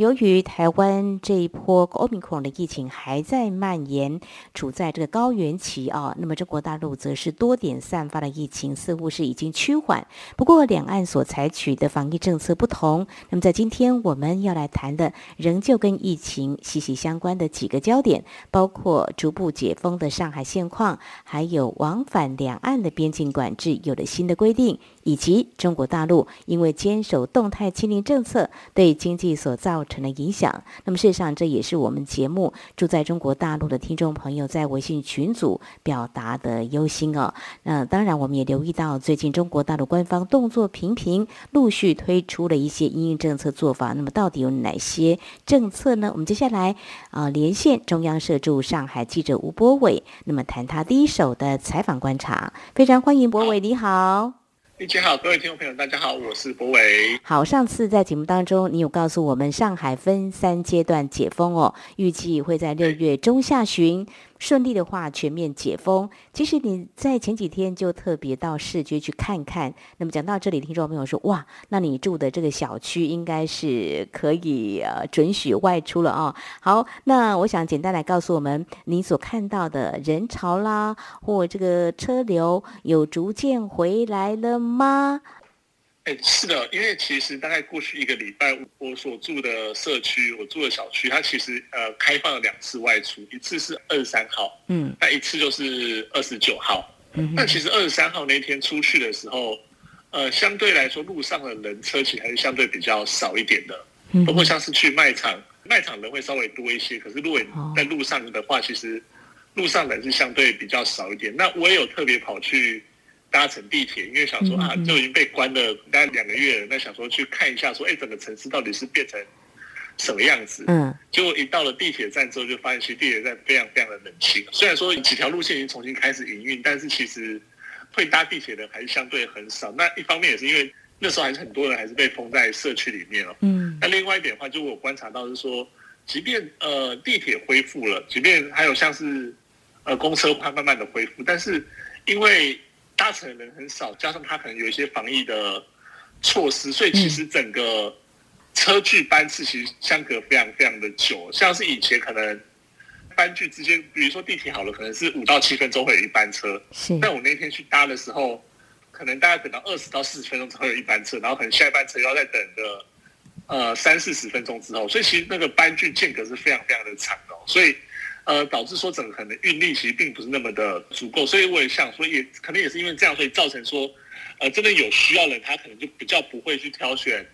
由于台湾这一波欧米克戎的疫情还在蔓延，处在这个高原期啊，那么中国大陆则是多点散发的疫情似乎是已经趋缓。不过两岸所采取的防疫政策不同，那么在今天我们要来谈的，仍旧跟疫情息息相关的几个焦点，包括逐步解封的上海现况，还有往返两岸的边境管制有了新的规定。以及中国大陆因为坚守动态清零政策对经济所造成了影响，那么事实上这也是我们节目住在中国大陆的听众朋友在微信群组表达的忧心哦。那当然，我们也留意到最近中国大陆官方动作频频，陆续推出了一些应政策做法。那么到底有哪些政策呢？我们接下来啊连线中央社驻上海记者吴博伟，那么谈他第一手的采访观察。非常欢迎博伟，你好。一起好，各位听众朋友，大家好，我是博伟。好，上次在节目当中，你有告诉我们上海分三阶段解封哦，预计会在六月中下旬。顺利的话，全面解封。其实你在前几天就特别到市区去看看。那么讲到这里，听众朋友说：“哇，那你住的这个小区应该是可以呃准许外出了啊。”好，那我想简单来告诉我们，你所看到的人潮啦，或这个车流有逐渐回来了吗？哎，是的，因为其实大概过去一个礼拜，我所住的社区，我住的小区，它其实呃开放了两次外出，一次是二十三号，嗯，那一次就是二十九号，嗯，那其实二十三号那天出去的时候，呃，相对来说路上的人车其实还是相对比较少一点的，包括像是去卖场，卖场人会稍微多一些，可是如果在路上的话，其实路上人是相对比较少一点。那我也有特别跑去。搭乘地铁，因为想说啊，就已经被关了大概两个月了，那想说去看一下，说哎，整个城市到底是变成什么样子？嗯，结果一到了地铁站之后，就发现其实地铁站非常非常的冷清。虽然说几条路线已经重新开始营运，但是其实会搭地铁的还是相对很少。那一方面也是因为那时候还是很多人还是被封在社区里面了。嗯，那另外一点的话，就我观察到是说，即便呃地铁恢复了，即便还有像是呃公车它慢慢的恢复，但是因为搭乘的人很少，加上他可能有一些防疫的措施，所以其实整个车距班次其实相隔非常非常的久。像是以前可能班距之间，比如说地铁好了，可能是五到七分钟会有一班车。是。但我那天去搭的时候，可能大概等到二十到四十分钟才会有一班车，然后可能下一班车要再等个呃三四十分钟之后，所以其实那个班距间隔是非常非常的长的，所以。呃，导致说整个可能运力其实并不是那么的足够，所以我也想说，也可能也是因为这样，所以造成说，呃，真的有需要人，他可能就比较不会去挑选，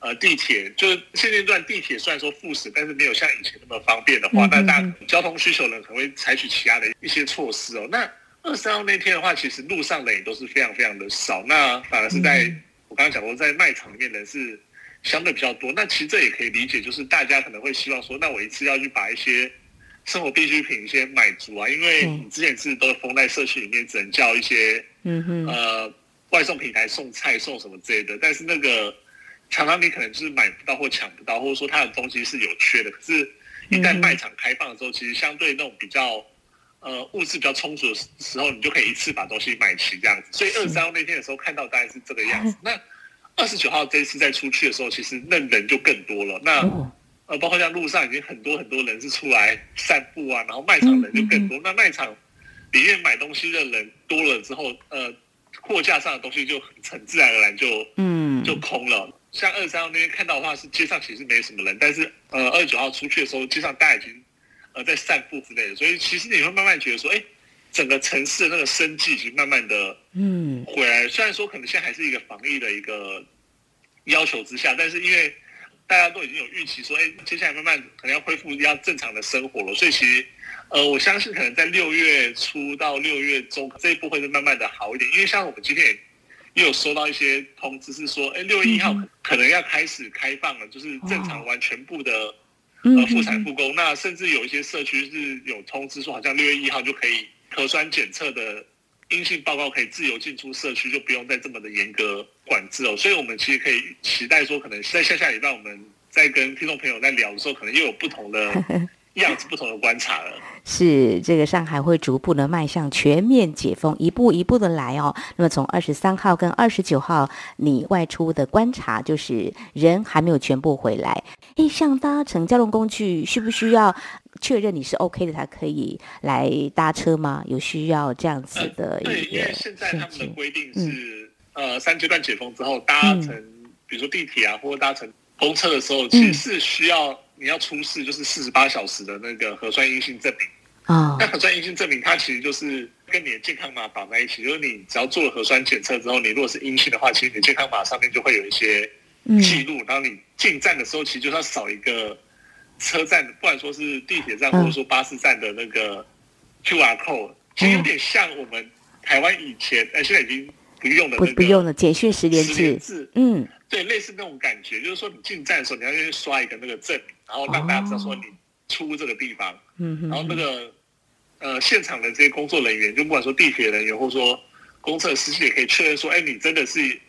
呃，地铁。就是现阶段地铁虽然说复驶，但是没有像以前那么方便的话，那大家交通需求人可能会采取其他的一些措施哦。那二十三号那天的话，其实路上人也都是非常非常的少，那反而是在我刚刚讲过，在卖场里面人是相对比较多。那其实这也可以理解，就是大家可能会希望说，那我一次要去把一些。生活必需品先买足啊，因为你之前是都封在社区里面，只能叫一些呃外送平台送菜送什么之类的。但是那个常常你可能就是买不到或抢不到，或者说它的东西是有缺的。可是，一旦卖场开放的时候，其实相对那种比较呃物质比较充足的时候，你就可以一次把东西买齐这样子。所以二十三号那天的时候看到大概是这个样子。那二十九号这一次再出去的时候，其实那人就更多了。那呃，包括像路上已经很多很多人是出来散步啊，然后卖场人就更多。那卖场里面买东西的人多了之后，呃，货架上的东西就很自然而然就嗯就空了。像二十三号那天看到的话，是街上其实没什么人，但是呃二十九号出去的时候，街上大家已经呃在散步之类的。所以其实你会慢慢觉得说，哎，整个城市的那个生计已经慢慢的嗯回来。虽然说可能现在还是一个防疫的一个要求之下，但是因为大家都已经有预期说，哎，接下来慢慢可能要恢复要正常的生活了，所以其实，呃，我相信可能在六月初到六月中这一步会是慢慢的好一点，因为像我们今天也有收到一些通知，是说，哎，六月一号可能要开始开放了，就是正常完全部的呃复产复工，那甚至有一些社区是有通知说，好像六月一号就可以核酸检测的阴性报告可以自由进出社区，就不用再这么的严格管制哦。所以，我们其实可以期待说，可能在下下礼拜，我们在跟听众朋友在聊的时候，可能又有不同的。样子不同的观察了，是这个上海会逐步的迈向全面解封，一步一步的来哦。那么从二十三号跟二十九号，你外出的观察就是人还没有全部回来。诶，像搭乘交通工具，需不需要确认你是 OK 的才可以来搭车吗？有需要这样子的？对，因为现在他们的规定是，呃，三阶段解封之后，搭乘比如说地铁啊，或者搭乘公车的时候，其实是需要。你要出示就是四十八小时的那个核酸阴性证明啊，那核酸阴性证明它其实就是跟你的健康码绑在一起，就是你只要做了核酸检测之后，你如果是阴性的话，其实你健康码上面就会有一些记录，然后你进站的时候，其实就是要扫一个车站，不管说是地铁站或者说巴士站的那个 QR code，其实有点像我们台湾以前，呃，现在已经不用的那个不用的简讯十连制，嗯，对，类似那种感觉，就是说你进站的时候，你要先刷一个那个证。然后让大家知道说你出这个地方，嗯然后那个呃现场的这些工作人员，就不管说地铁人员或者说公车司机，也可以确认说，哎，你真的是。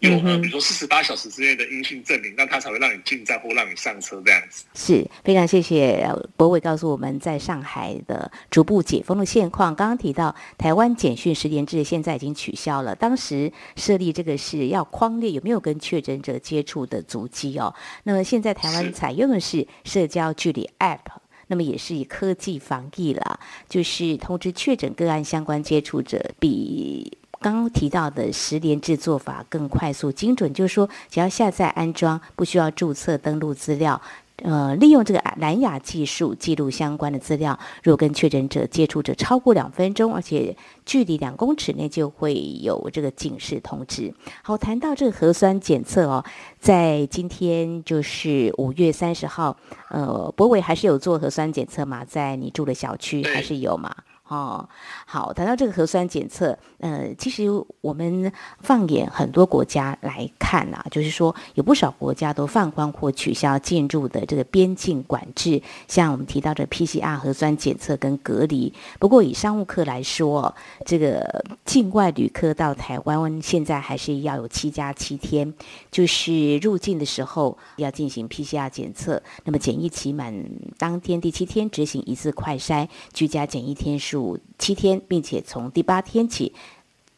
有呃，比如说四十八小时之内的阴性证明，那他才会让你进站或让你上车这样子。是非常谢谢博伟告诉我们在上海的逐步解封的现况。刚刚提到台湾简讯十连制现在已经取消了，当时设立这个是要框列有没有跟确诊者接触的足迹哦。那么现在台湾采用的是社交距离 App，那么也是以科技防疫了，就是通知确诊个案相关接触者比。刚刚提到的十连制做法更快速精准，就是说，只要下载安装，不需要注册登录资料，呃，利用这个蓝牙技术记录相关的资料。如果跟确诊者接触者超过两分钟，而且距离两公尺内，就会有这个警示通知。好，谈到这个核酸检测哦，在今天就是五月三十号，呃，博伟还是有做核酸检测嘛？在你住的小区还是有嘛？哦，好，谈到这个核酸检测，呃，其实我们放眼很多国家来看啊，就是说有不少国家都放宽或取消进入的这个边境管制，像我们提到的 PCR 核酸检测跟隔离。不过以商务客来说，这个境外旅客到台湾现在还是要有七加七天，就是入境的时候要进行 PCR 检测，那么检疫期满当天第七天执行一次快筛，居家检疫天数。七天，并且从第八天起，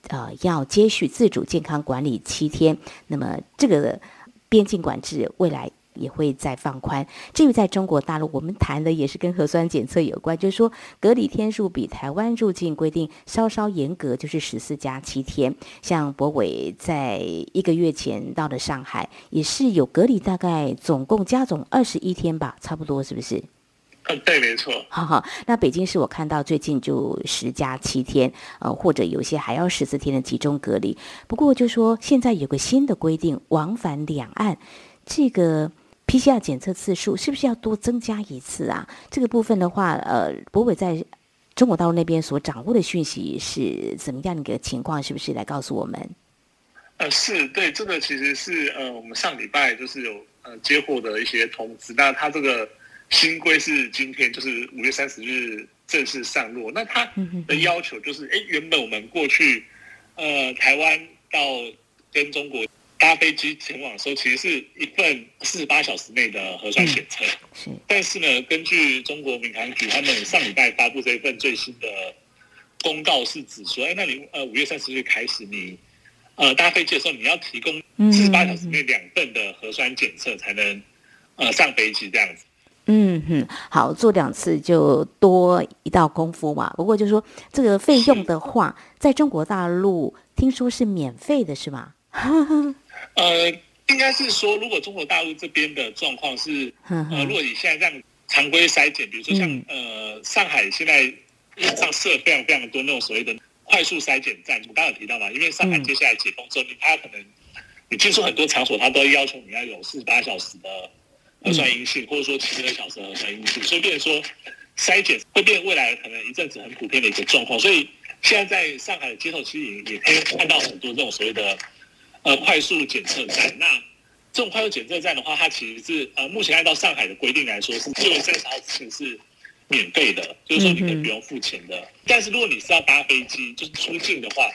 呃，要接续自主健康管理七天。那么，这个边境管制未来也会再放宽。至于在中国大陆，我们谈的也是跟核酸检测有关，就是说隔离天数比台湾入境规定稍稍严格，就是十四加七天。像博伟在一个月前到了上海，也是有隔离，大概总共加总二十一天吧，差不多是不是？嗯，对，没错。哈哈，那北京市我看到最近就十加七天，呃，或者有些还要十四天的集中隔离。不过就说现在有个新的规定，往返两岸这个 PCR 检测次数是不是要多增加一次啊？这个部分的话，呃，博伟在中国大陆那边所掌握的讯息是怎么样的一个情况？是不是来告诉我们？呃，是对，这个其实是呃，我们上礼拜就是有呃接获的一些通知，那他这个。新规是今天，就是五月三十日正式上路。那它的要求就是，哎，原本我们过去，呃，台湾到跟中国搭飞机前往的时候，其实是一份四十八小时内的核酸检测。是。但是呢，根据中国民航局他们上礼拜发布这一份最新的公告，是指说，哎，那你呃五月三十日开始，你呃搭飞机的时候，你要提供四十八小时内两份的核酸检测，才能呃上飞机这样子。嗯哼，好，做两次就多一道功夫嘛。不过就说这个费用的话，在中国大陆听说是免费的，是吗？呃，应该是说，如果中国大陆这边的状况是，呃，如果你现在这样常规筛检，比如说像呃上海现在上设非常非常多那种所谓的快速筛检站，我刚刚有提到嘛，因为上海接下来解封之后，它可能你进出很多场所，它都要求你要有四十八小时的。核酸阴性，或者说七十二小时核酸阴性，所以变成说筛检会变未来可能一阵子很普遍的一个状况。所以现在在上海的街头其实也也可以看到很多这种所谓的呃快速检测站。那这种快速检测站的话，它其实是呃目前按照上海的规定来说，是六月三十号之前是免费的，就是说你可以不用付钱的。但是如果你是要搭飞机，就是出境的话，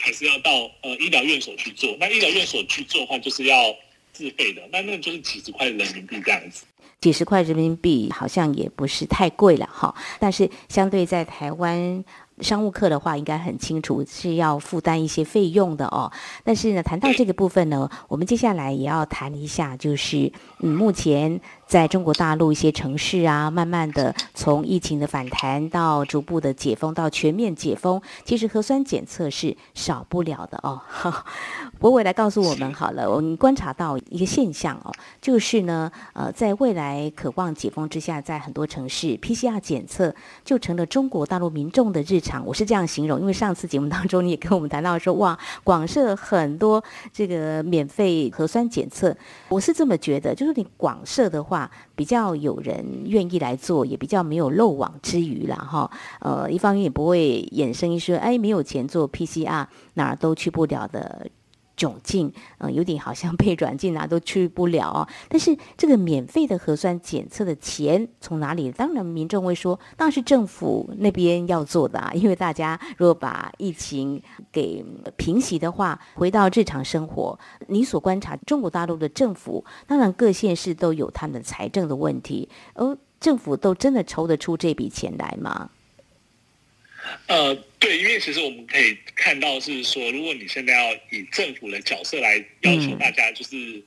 还是要到呃医疗院所去做。那医疗院所去做的话，就是要自费的。那那就是几十块人民币这样子。几十块人民币好像也不是太贵了哈。但是相对在台湾。商务课的话，应该很清楚是要负担一些费用的哦。但是呢，谈到这个部分呢，我们接下来也要谈一下，就是嗯，目前。在中国大陆一些城市啊，慢慢的从疫情的反弹到逐步的解封到全面解封，其实核酸检测是少不了的哦。博伟来告诉我们好了，我们观察到一个现象哦，就是呢，呃，在未来渴望解封之下，在很多城市 PCR 检测就成了中国大陆民众的日常。我是这样形容，因为上次节目当中你也跟我们谈到说，哇，广设很多这个免费核酸检测，我是这么觉得，就是你广设的话。比较有人愿意来做，也比较没有漏网之鱼了哈。呃，一方面也不会衍生一说，哎，没有钱做 PCR，哪儿都去不了的。窘境，嗯，有点好像被软禁哪都去不了哦。但是这个免费的核酸检测的钱从哪里？当然，民众会说，当然是政府那边要做的啊。因为大家如果把疫情给平息的话，回到日常生活，你所观察中国大陆的政府，当然各县市都有他们的财政的问题，而政府都真的筹得出这笔钱来吗？呃，对，因为其实我们可以看到是说，如果你现在要以政府的角色来要求大家，就是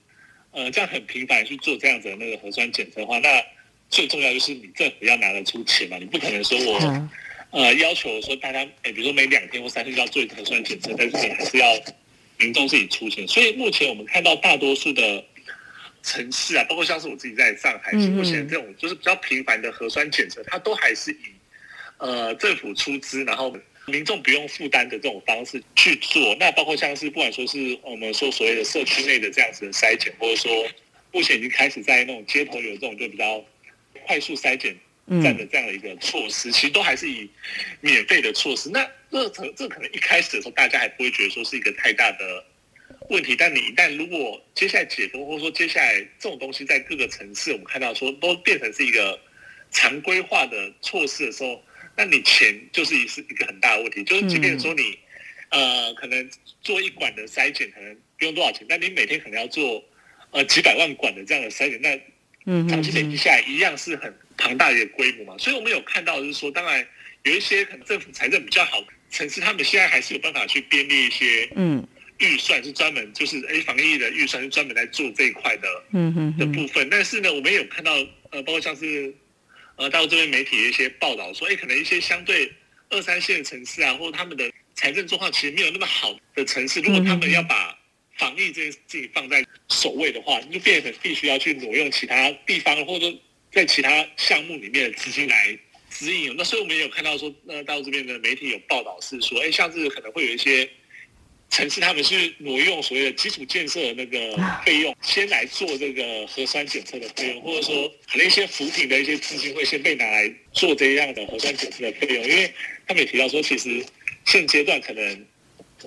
呃这样很频繁去做这样子的那个核酸检测的话，那最重要就是你政府要拿得出钱嘛，你不可能说我呃要求说大家，哎，比如说每两天或三天就要做一次核酸检测，但是你还是要民众自己出钱。所以目前我们看到大多数的城市啊，包括像是我自己在上海，目前这种就是比较频繁的核酸检测，它都还是以。呃，政府出资，然后民众不用负担的这种方式去做，那包括像是不管说是我们说所谓的社区内的这样子的筛检，或者说目前已经开始在那种街头有这种就比较快速筛检站的这样的一个措施，其实都还是以免费的措施。那这这这可能一开始的时候大家还不会觉得说是一个太大的问题，但你一旦如果接下来解封，或者说接下来这种东西在各个城市我们看到说都变成是一个常规化的措施的时候。那你钱就是是一个很大的问题，就是即便说你，呃，可能做一管的筛检可能不用多少钱，但你每天可能要做，呃，几百万管的这样的筛检，那，嗯，长期累积下来一样是很庞大的一个规模嘛。所以我们有看到就是说，当然有一些可能政府财政比较好城市，他们现在还是有办法去编列一些，嗯，预算是专门就是哎防疫的预算是专门来做这一块的，嗯嗯的部分。但是呢，我们有看到呃，包括像是。呃，大陆这边媒体的一些报道说，哎，可能一些相对二三线的城市啊，或者他们的财政状况其实没有那么好的城市，如果他们要把防疫这件事情放在首位的话，就变成必须要去挪用其他地方或者在其他项目里面的资金来指引。那所以我们也有看到说，那大陆这边的媒体有报道是说，哎，像是可能会有一些。城市他们是挪用所谓的基础建设的那个费用，先来做这个核酸检测的费用，或者说可能一些扶贫的一些资金会先被拿来做这样的核酸检测的费用，因为他们也提到说，其实现阶段可能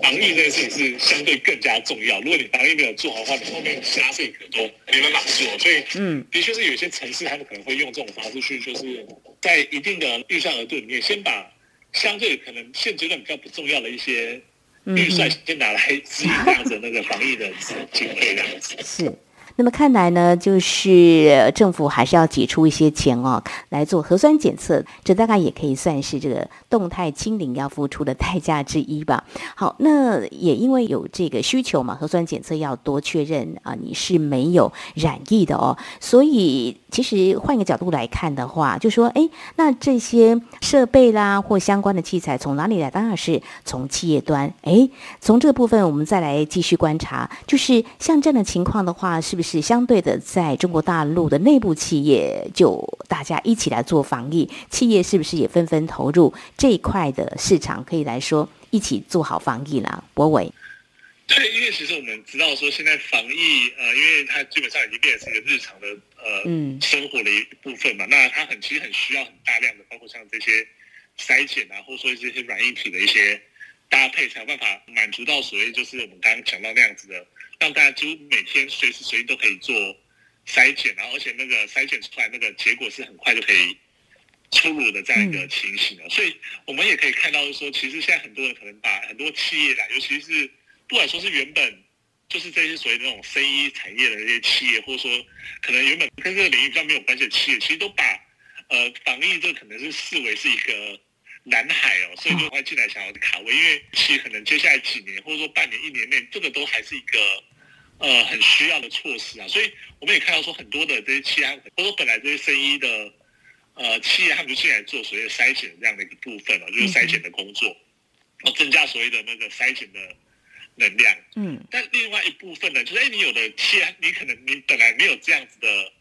防疫这件事情是相对更加重要。如果你防疫没有做好的话，你后面其他事情可能都没办法做。所以，嗯，的确是有些城市他们可能会用这种方式去，就是在一定的预算额度里面，先把相对可能现阶段比较不重要的一些。预算先拿来支援这样子那个防疫的经费这样子。是。那么看来呢，就是政府还是要挤出一些钱哦，来做核酸检测，这大概也可以算是这个动态清零要付出的代价之一吧。好，那也因为有这个需求嘛，核酸检测要多确认啊，你是没有染疫的哦，所以其实换一个角度来看的话，就说，哎，那这些设备啦或相关的器材从哪里来？当然是从企业端。哎，从这个部分我们再来继续观察，就是像这样的情况的话，是不是？是相对的，在中国大陆的内部企业，就大家一起来做防疫，企业是不是也纷纷投入这一块的市场？可以来说一起做好防疫啦。博伟，对，因为其实我们知道说，现在防疫，呃，因为它基本上已经变成是一个日常的呃生活的一部分嘛，那它很其实很需要很大量的，包括像这些筛检啊，或者说这些软硬体的一些搭配，才有办法满足到所谓就是我们刚刚讲到那样子的。让大家就每天随时随地都可以做筛检，然后而且那个筛检出来那个结果是很快就可以出炉的这样一个情形了。所以我们也可以看到，说其实现在很多人可能把很多企业啦，尤其是不管说是原本就是这些所谓的那种生医产业的这些企业，或者说可能原本跟这个领域比较没有关系的企业，其实都把呃防疫这可能是视为是一个蓝海哦，所以就会进来想要卡位，因为其实可能接下来几年或者说半年、一年内，这个都还是一个。呃，很需要的措施啊，所以我们也看到说很多的这些企业，或者说本来这些生意的呃企业，他们就进来做所谓的筛检这样的一个部分了，就是筛检的工作，然后增加所谓的那个筛检的能量。嗯。但另外一部分呢，就是哎，你有的企业，你可能你本来没有这样子的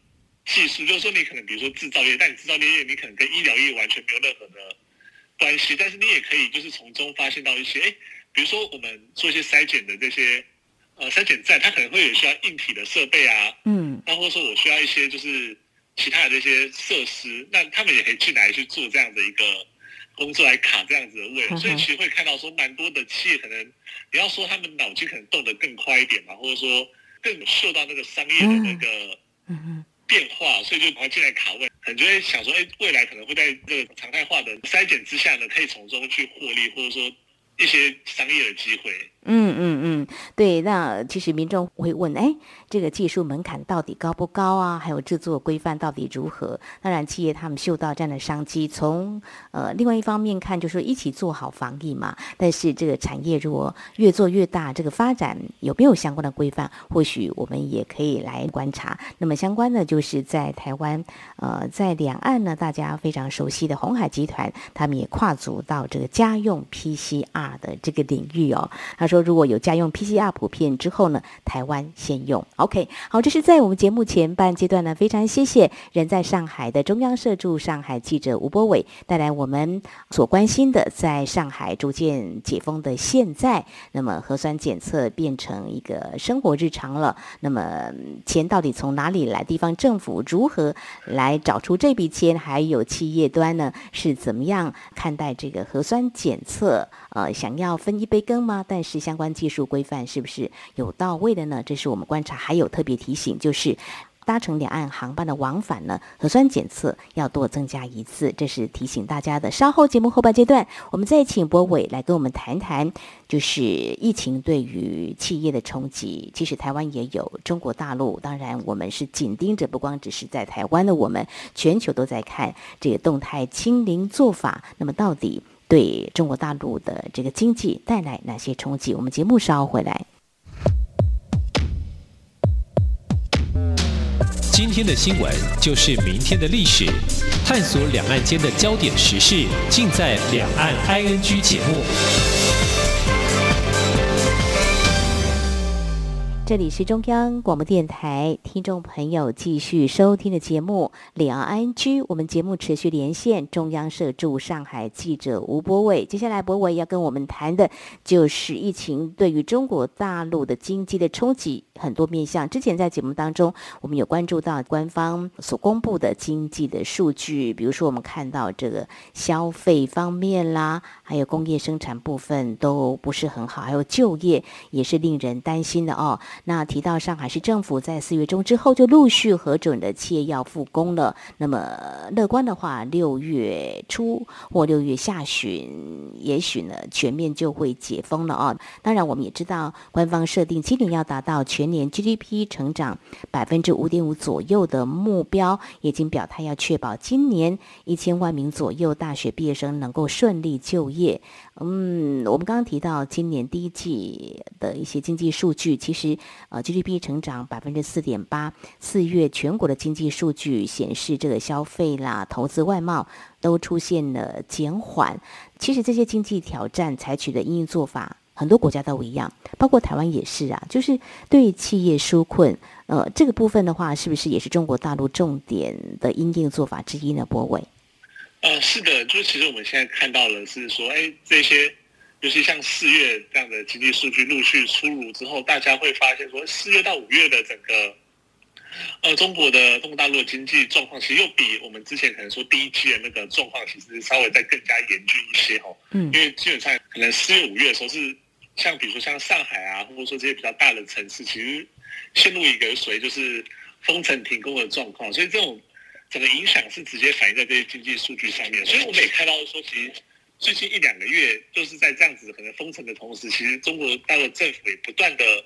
技术，就是说你可能比如说制造业，但你制造业你可能跟医疗业完全没有任何的关系，但是你也可以就是从中发现到一些，哎，比如说我们做一些筛检的这些。呃，筛检站它可能会有需要硬体的设备啊，嗯，那或者说我需要一些就是其他的这些设施，那他们也可以进来去做这样的一个工作来卡这样子的位，所以其实会看到说蛮多的企业可能你要说他们脑筋可能动得更快一点嘛，或者说更受到那个商业的那个变化，所以就把它进来卡位，可能就会想说，哎，未来可能会在这个常态化的筛检之下呢，可以从中去获利，或者说一些商业的机会。嗯嗯嗯，对，那其实民众会问，哎，这个技术门槛到底高不高啊？还有制作规范到底如何？当然，企业他们嗅到这样的商机，从呃另外一方面看，就是一起做好防疫嘛。但是这个产业如果越做越大，这个发展有没有相关的规范？或许我们也可以来观察。那么相关的就是在台湾，呃，在两岸呢，大家非常熟悉的红海集团，他们也跨足到这个家用 PCR 的这个领域哦。他说，如果有家用 PCR 普遍之后呢，台湾先用。OK，好，这是在我们节目前半阶段呢，非常谢谢人在上海的中央社驻上海记者吴波伟带来我们所关心的，在上海逐渐解封的现在，那么核酸检测变成一个生活日常了。那么钱到底从哪里来？地方政府如何来找出这笔钱？还有企业端呢，是怎么样看待这个核酸检测？呃，想要分一杯羹吗？但是相关技术规范是不是有到位的呢？这是我们观察。还有特别提醒，就是搭乘两岸航班的往返呢，核酸检测要多增加一次，这是提醒大家的。稍后节目后半阶段，我们再请博伟来跟我们谈谈，就是疫情对于企业的冲击。其实台湾也有，中国大陆当然我们是紧盯着，不光只是在台湾的，我们全球都在看这个动态清零做法。那么到底？对中国大陆的这个经济带来哪些冲击？我们节目稍后回来。今天的新闻就是明天的历史，探索两岸间的焦点时事，尽在《两岸 ING》节目。这里是中央广播电台听众朋友继续收听的节目《两岸安居》，我们节目持续连线中央社驻上海记者吴博伟。接下来，博伟要跟我们谈的就是疫情对于中国大陆的经济的冲击，很多面向。之前在节目当中，我们有关注到官方所公布的经济的数据，比如说我们看到这个消费方面啦，还有工业生产部分都不是很好，还有就业也是令人担心的哦。那提到上海市政府在四月中之后就陆续核准的企业要复工了，那么乐观的话，六月初或六月下旬，也许呢全面就会解封了哦。当然，我们也知道官方设定今年要达到全年 GDP 成长百分之五点五左右的目标，已经表态要确保今年一千万名左右大学毕业生能够顺利就业。嗯，我们刚刚提到今年第一季的一些经济数据，其实呃 GDP 成长百分之四点八，四月全国的经济数据显示，这个消费啦、投资、外贸都出现了减缓。其实这些经济挑战采取的应对做法，很多国家都一样，包括台湾也是啊，就是对企业纾困。呃，这个部分的话，是不是也是中国大陆重点的应对做法之一呢？博伟。呃，是的，就是其实我们现在看到了是说，哎，这些，尤其像四月这样的经济数据陆续出炉之后，大家会发现说，四月到五月的整个，呃，中国的中国大陆的经济状况，其实又比我们之前可能说第一季的那个状况，其实稍微再更加严峻一些哦。嗯。因为基本上可能四月五月的时候是，像比如说像上海啊，或者说这些比较大的城市，其实陷入一个所谓就是封城停工的状况，所以这种。整个影响是直接反映在这些经济数据上面。所以我们也看到说，其实最近一两个月，就是在这样子可能封城的同时，其实中国大陆政府也不断的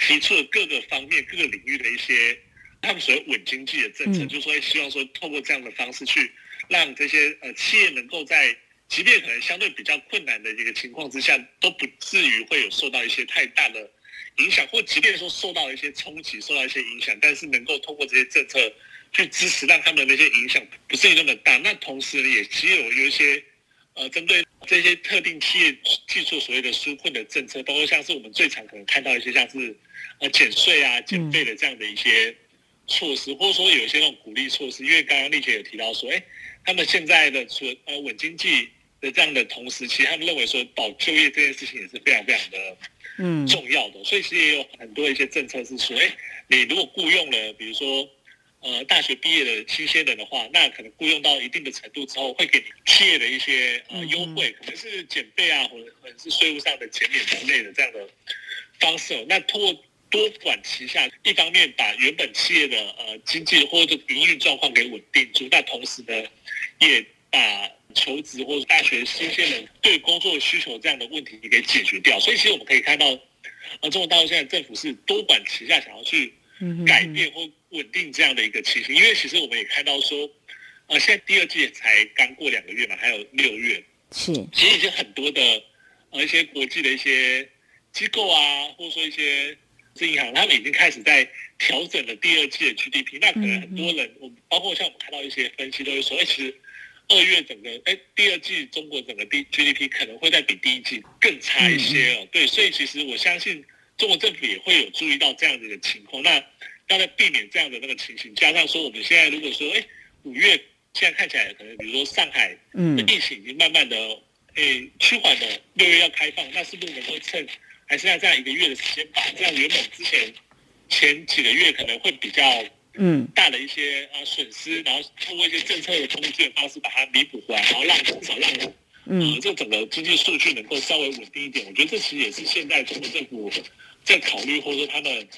提出了各个方面、各个领域的一些他们所谓稳经济的政策，就是说希望说透过这样的方式去让这些呃企业能够在即便可能相对比较困难的一个情况之下，都不至于会有受到一些太大的影响，或即便说受到一些冲击、受到一些影响，但是能够通过这些政策去支持，让他们的那些影响不至于那么大。那同时也只有有一些呃，针对这些特定企业技术所谓的纾困的政策，包括像是我们最常可能看到一些像是呃减税啊、减费的这样的一些措施，或者说有一些那种鼓励措施。因为刚刚丽姐有提到说，哎，他们现在的除呃稳经济。的这样的同时，其实他们认为说保就业这件事情也是非常非常的嗯重要的，所以其实也有很多一些政策是说，哎，你如果雇佣了，比如说呃大学毕业的新鲜人的话，那可能雇佣到一定的程度之后，会给你企业的一些呃优惠，可能是减费啊，或者可能是税务上的减免之类的这样的方式。那通过多管齐下，一方面把原本企业的呃经济或者营运状况给稳定住，那同时呢，也把求职或者大学新鲜人对工作需求这样的问题给解决掉，所以其实我们可以看到，呃，中国大陆现在政府是多管齐下，想要去改变或稳定这样的一个情形。因为其实我们也看到说，呃，现在第二季才刚过两个月嘛，还有六月，是，其实已经很多的呃一些国际的一些机构啊，或者说一些银行，他们已经开始在调整了第二季的 GDP。那可能很多人，我包括像我们看到一些分析都会说，哎，其实。二月整个哎，第二季中国整个 D GDP 可能会再比第一季更差一些哦。对，所以其实我相信中国政府也会有注意到这样子的情况。那要在避免这样的那个情形，加上说我们现在如果说哎五月现在看起来可能比如说上海的疫情已经慢慢的哎趋缓了，六月要开放，那是不是能够趁还剩下这样一个月的时间，把这样原本之前前几个月可能会比较。嗯，大的一些啊损失，然后通过一些政策的工具的方式把它弥补回来，然后让至少让嗯这整个经济数据能够稍微稳定一点。我觉得这其实也是现在中国政府在考虑，或者说他们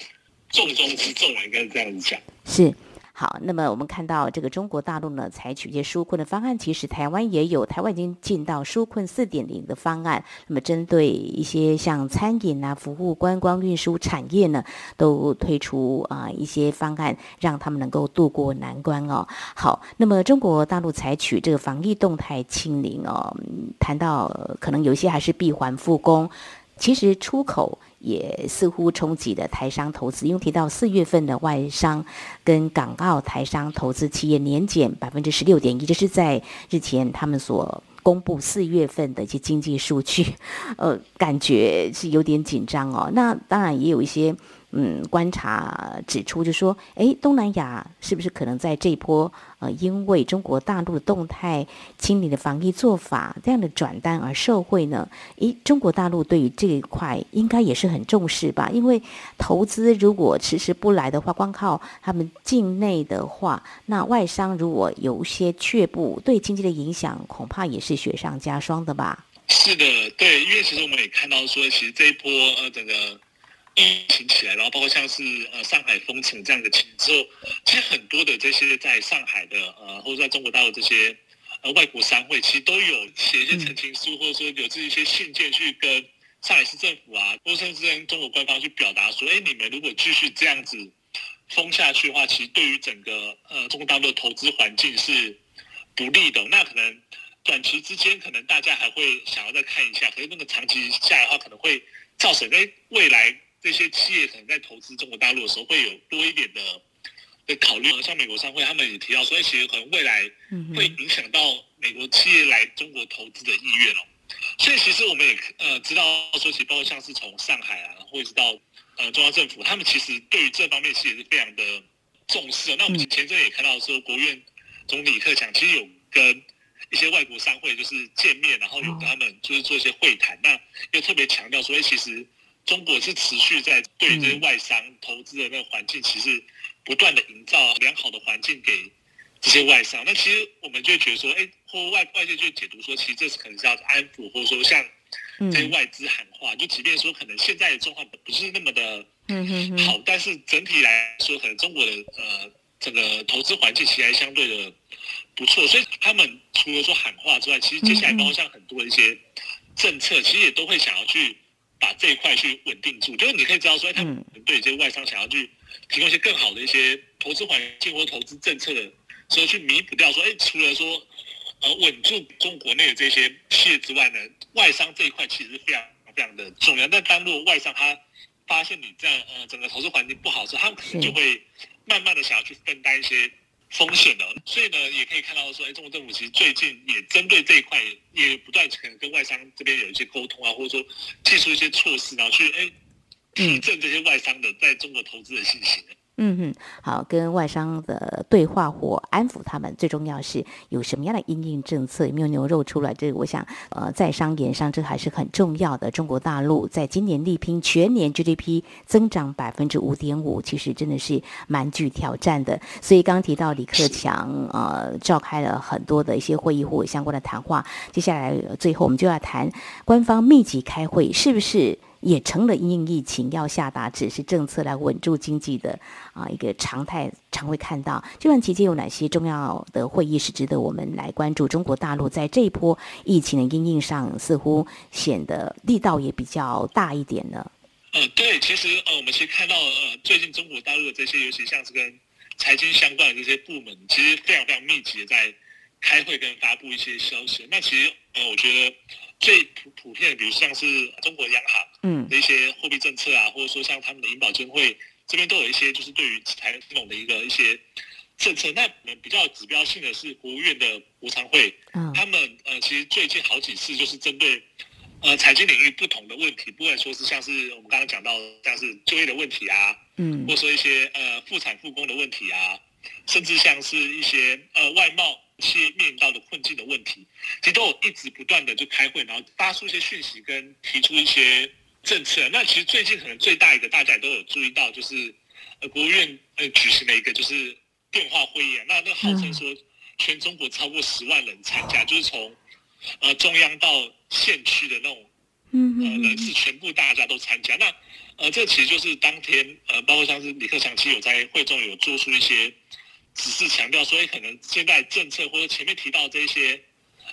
重中之重，应该这样讲。是。好，那么我们看到这个中国大陆呢，采取一些纾困的方案，其实台湾也有，台湾已经进到纾困四点零的方案。那么针对一些像餐饮啊、服务、观光、运输产业呢，都推出啊一些方案，让他们能够渡过难关哦。好，那么中国大陆采取这个防疫动态清零哦，谈到可能有些还是闭环复工，其实出口。也似乎冲击了台商投资，因为提到四月份的外商跟港澳台商投资企业年减百分之十六点一，这是在日前他们所公布四月份的一些经济数据，呃，感觉是有点紧张哦。那当然也有一些。嗯，观察指出，就说，哎，东南亚是不是可能在这一波，呃，因为中国大陆的动态清理的防疫做法这样的转单而受惠呢？诶，中国大陆对于这一块应该也是很重视吧？因为投资如果迟迟不来的话，光靠他们境内的话，那外商如果有一些却步，对经济的影响恐怕也是雪上加霜的吧？是的，对，因为其实我们也看到说，其实这一波，呃，整个。疫情起来，然后包括像是呃上海封城这样的情形之后，其实很多的这些在上海的呃或者在中国大陆这些呃外国商会，其实都有写一些澄清书，或者说有这一些信件去跟上海市政府啊，或甚至跟中国官方去表达说，哎，你们如果继续这样子封下去的话，其实对于整个呃中国大陆的投资环境是不利的。那可能短期之间，可能大家还会想要再看一下，可是那个长期下来的话，可能会造成哎未来。这些企业可能在投资中国大陆的时候，会有多一点的的考虑。像美国商会，他们也提到所以，其实可能未来会影响到美国企业来中国投资的意愿哦。所以其实我们也呃知道说，其实包括像是从上海啊，或者是到呃中央政府，他们其实对于这方面其实也是非常的重视。那我们前阵也看到说，国务院总理李克强其实有跟一些外国商会就是见面，然后有跟他们就是做一些会谈。那又特别强调说，其实。中国是持续在对这些外商投资的那个环境，其实不断的营造良好的环境给这些外商。那其实我们就觉得说，哎，或外外界就解读说，其实这是可能是要安抚，或者说像这些外资喊话。就即便说可能现在的状况不是那么的好，但是整体来说，可能中国的呃整个投资环境其实还相对的不错，所以他们除了说喊话之外，其实接下来包括像很多的一些政策，其实也都会想要去把这一块去稳定住。就是你可以知道说，他们对这些外商想要去提供一些更好的一些投资环境或投资政策的时候，去弥补掉说，哎，除了说呃稳住中国内的这些企业之外呢，外商这一块其实非常非常的重要。但当如果外商他发现你这样呃整个投资环境不好时，候他们可能就会。慢慢的想要去分担一些风险的，所以呢，也可以看到说，哎，中国政府其实最近也针对这一块，也不断可能跟外商这边有一些沟通啊，或者说提出一些措施，然后去哎提振这些外商的在中国投资的信心。嗯哼，好，跟外商的对话或安抚他们，最重要是有什么样的应应政策，有没有牛肉出来？这个我想，呃，在商言商，这还是很重要的。中国大陆在今年力拼全年 GDP 增长百分之五点五，其实真的是蛮具挑战的。所以刚刚提到李克强，呃，召开了很多的一些会议或相关的谈话。接下来最后我们就要谈官方密集开会，是不是？也成了因应疫情要下达指示政策来稳住经济的啊一个常态，常会看到这段期间有哪些重要的会议是值得我们来关注？中国大陆在这一波疫情的应应上，似乎显得力道也比较大一点呢。呃，对，其实呃，我们其实看到呃，最近中国大陆的这些，尤其像是跟财经相关的这些部门，其实非常非常密集的在开会跟发布一些消息。那其实呃，我觉得。最普普遍，比如像是中国央行嗯的一些货币政策啊，或者说像他们的银保监会这边都有一些，就是对于财金的一个一些政策。那我们比较指标性的是国务院的国常会，嗯，他们呃其实最近好几次就是针对呃财经领域不同的问题，不管说是像是我们刚刚讲到像是就业的问题啊，嗯，或者说一些呃复产复工的问题啊，甚至像是一些呃外贸。企业面临到的困境的问题，其实都有一直不断的就开会，然后发出一些讯息跟提出一些政策。那其实最近可能最大一个大家也都有注意到，就是呃国务院呃举行了一个就是电话会议啊。那那号称说全中国超过十万人参加，就是从呃中央到县区的那种呃人士全部大家都参加。那呃这其实就是当天呃包括像是李克强其实有在会中有做出一些。只是强调，所以可能现在政策或者前面提到这些，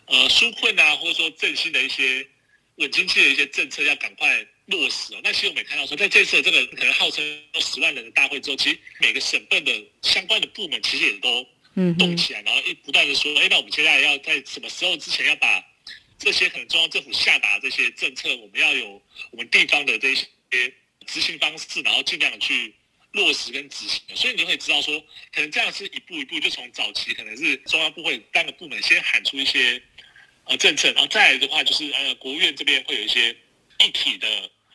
呃，纾困啊，或者说振兴的一些稳经济的一些政策要赶快落实哦。那其实我们也看到说，在这次这个可能号称十万人的大会之后，其实每个省份的相关的部门其实也都动起来，然后一不断的说，哎，那我们接下来要在什么时候之前要把这些可能中央政府下达这些政策，我们要有我们地方的这些执行方式，然后尽量去。落实跟执行的，所以你就会知道说，可能这样是一步一步，就从早期可能是中央部会单个部门先喊出一些呃政策，然后再来的话就是呃国务院这边会有一些一体的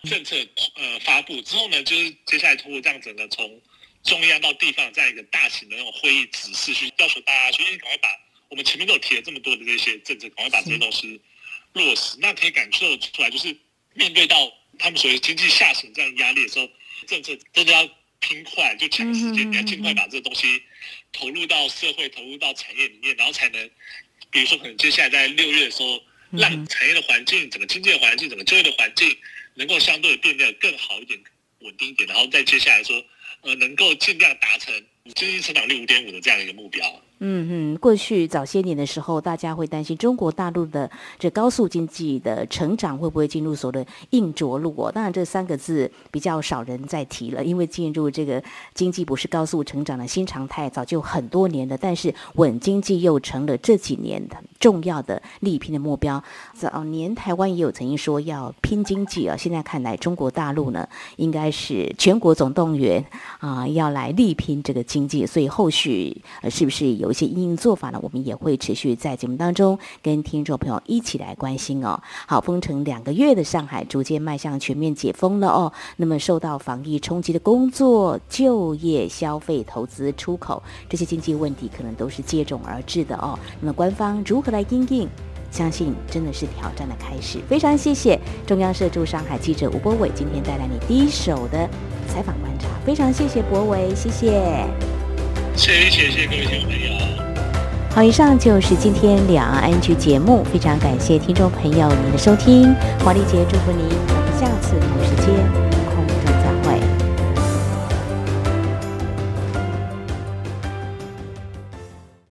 政策呃发布之后呢，就是接下来通过这样整个从中央到地方这样一个大型的那种会议指示去要求大家去赶快把我们前面都有提了这么多的这些政策，赶快把这些东西落实。那可以感受出来，就是面对到他们所谓经济下行这样压力的时候，政策真的要。拼快就抢时间，你要尽快把这个东西投入到社会、投入到产业里面，然后才能，比如说可能接下来在六月的时候，让产业的环境、整个经济的环境、整个就业的环境能够相对变得更好一点、稳定一点，然后再接下来说，呃，能够尽量达成经济成长率五点五的这样一个目标。嗯嗯，过去早些年的时候，大家会担心中国大陆的这高速经济的成长会不会进入所谓的硬着陆？哦，当然这三个字比较少人在提了，因为进入这个经济不是高速成长的新常态，早就很多年了。但是稳经济又成了这几年的重要的力拼的目标。早年台湾也有曾经说要拼经济啊，现在看来中国大陆呢，应该是全国总动员啊，要来力拼这个经济。所以后续呃，是不是有？一些应用做法呢，我们也会持续在节目当中跟听众朋友一起来关心哦。好，封城两个月的上海逐渐迈向全面解封了哦。那么受到防疫冲击的工作、就业、消费、投资、出口这些经济问题，可能都是接踵而至的哦。那么官方如何来应应？相信真的是挑战的开始。非常谢谢中央社驻上海记者吴博伟今天带来你第一手的采访观察。非常谢谢博伟，谢谢。谢谢谢谢各位听众朋友。好，以上就是今天两岸安居节目，非常感谢听众朋友您的收听，华丽姐祝福您下。